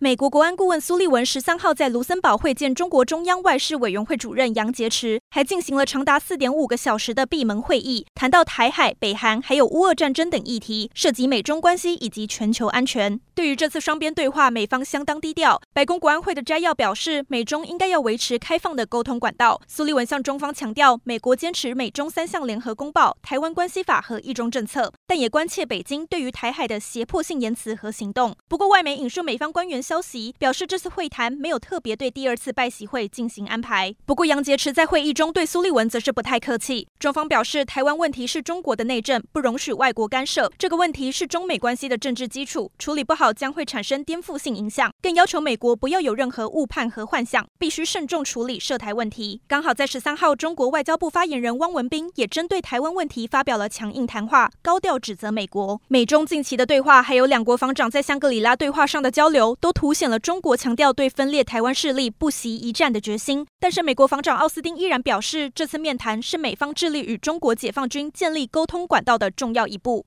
美国国安顾问苏利文十三号在卢森堡会见中国中央外事委员会主任杨洁篪，还进行了长达四点五个小时的闭门会议，谈到台海、北韩还有乌俄战争等议题，涉及美中关系以及全球安全。对于这次双边对话，美方相当低调。白宫国安会的摘要表示，美中应该要维持开放的沟通管道。苏利文向中方强调，美国坚持美中三项联合公报、台湾关系法和一中政策，但也关切北京对于台海的胁迫性言辞和行动。不过，外媒引述美方官员。消息表示，这次会谈没有特别对第二次拜习会进行安排。不过，杨洁篪在会议中对苏利文则是不太客气。中方表示，台湾问题是中国的内政，不容许外国干涉。这个问题是中美关系的政治基础，处理不好将会产生颠覆性影响。更要求美国不要有任何误判和幻想，必须慎重处理涉台问题。刚好在十三号，中国外交部发言人汪文斌也针对台湾问题发表了强硬谈话，高调指责美国。美中近期的对话，还有两国防长在香格里拉对话上的交流，都凸显了中国强调对分裂台湾势力不惜一战的决心，但是美国防长奥斯汀依然表示，这次面谈是美方致力与中国解放军建立沟通管道的重要一步。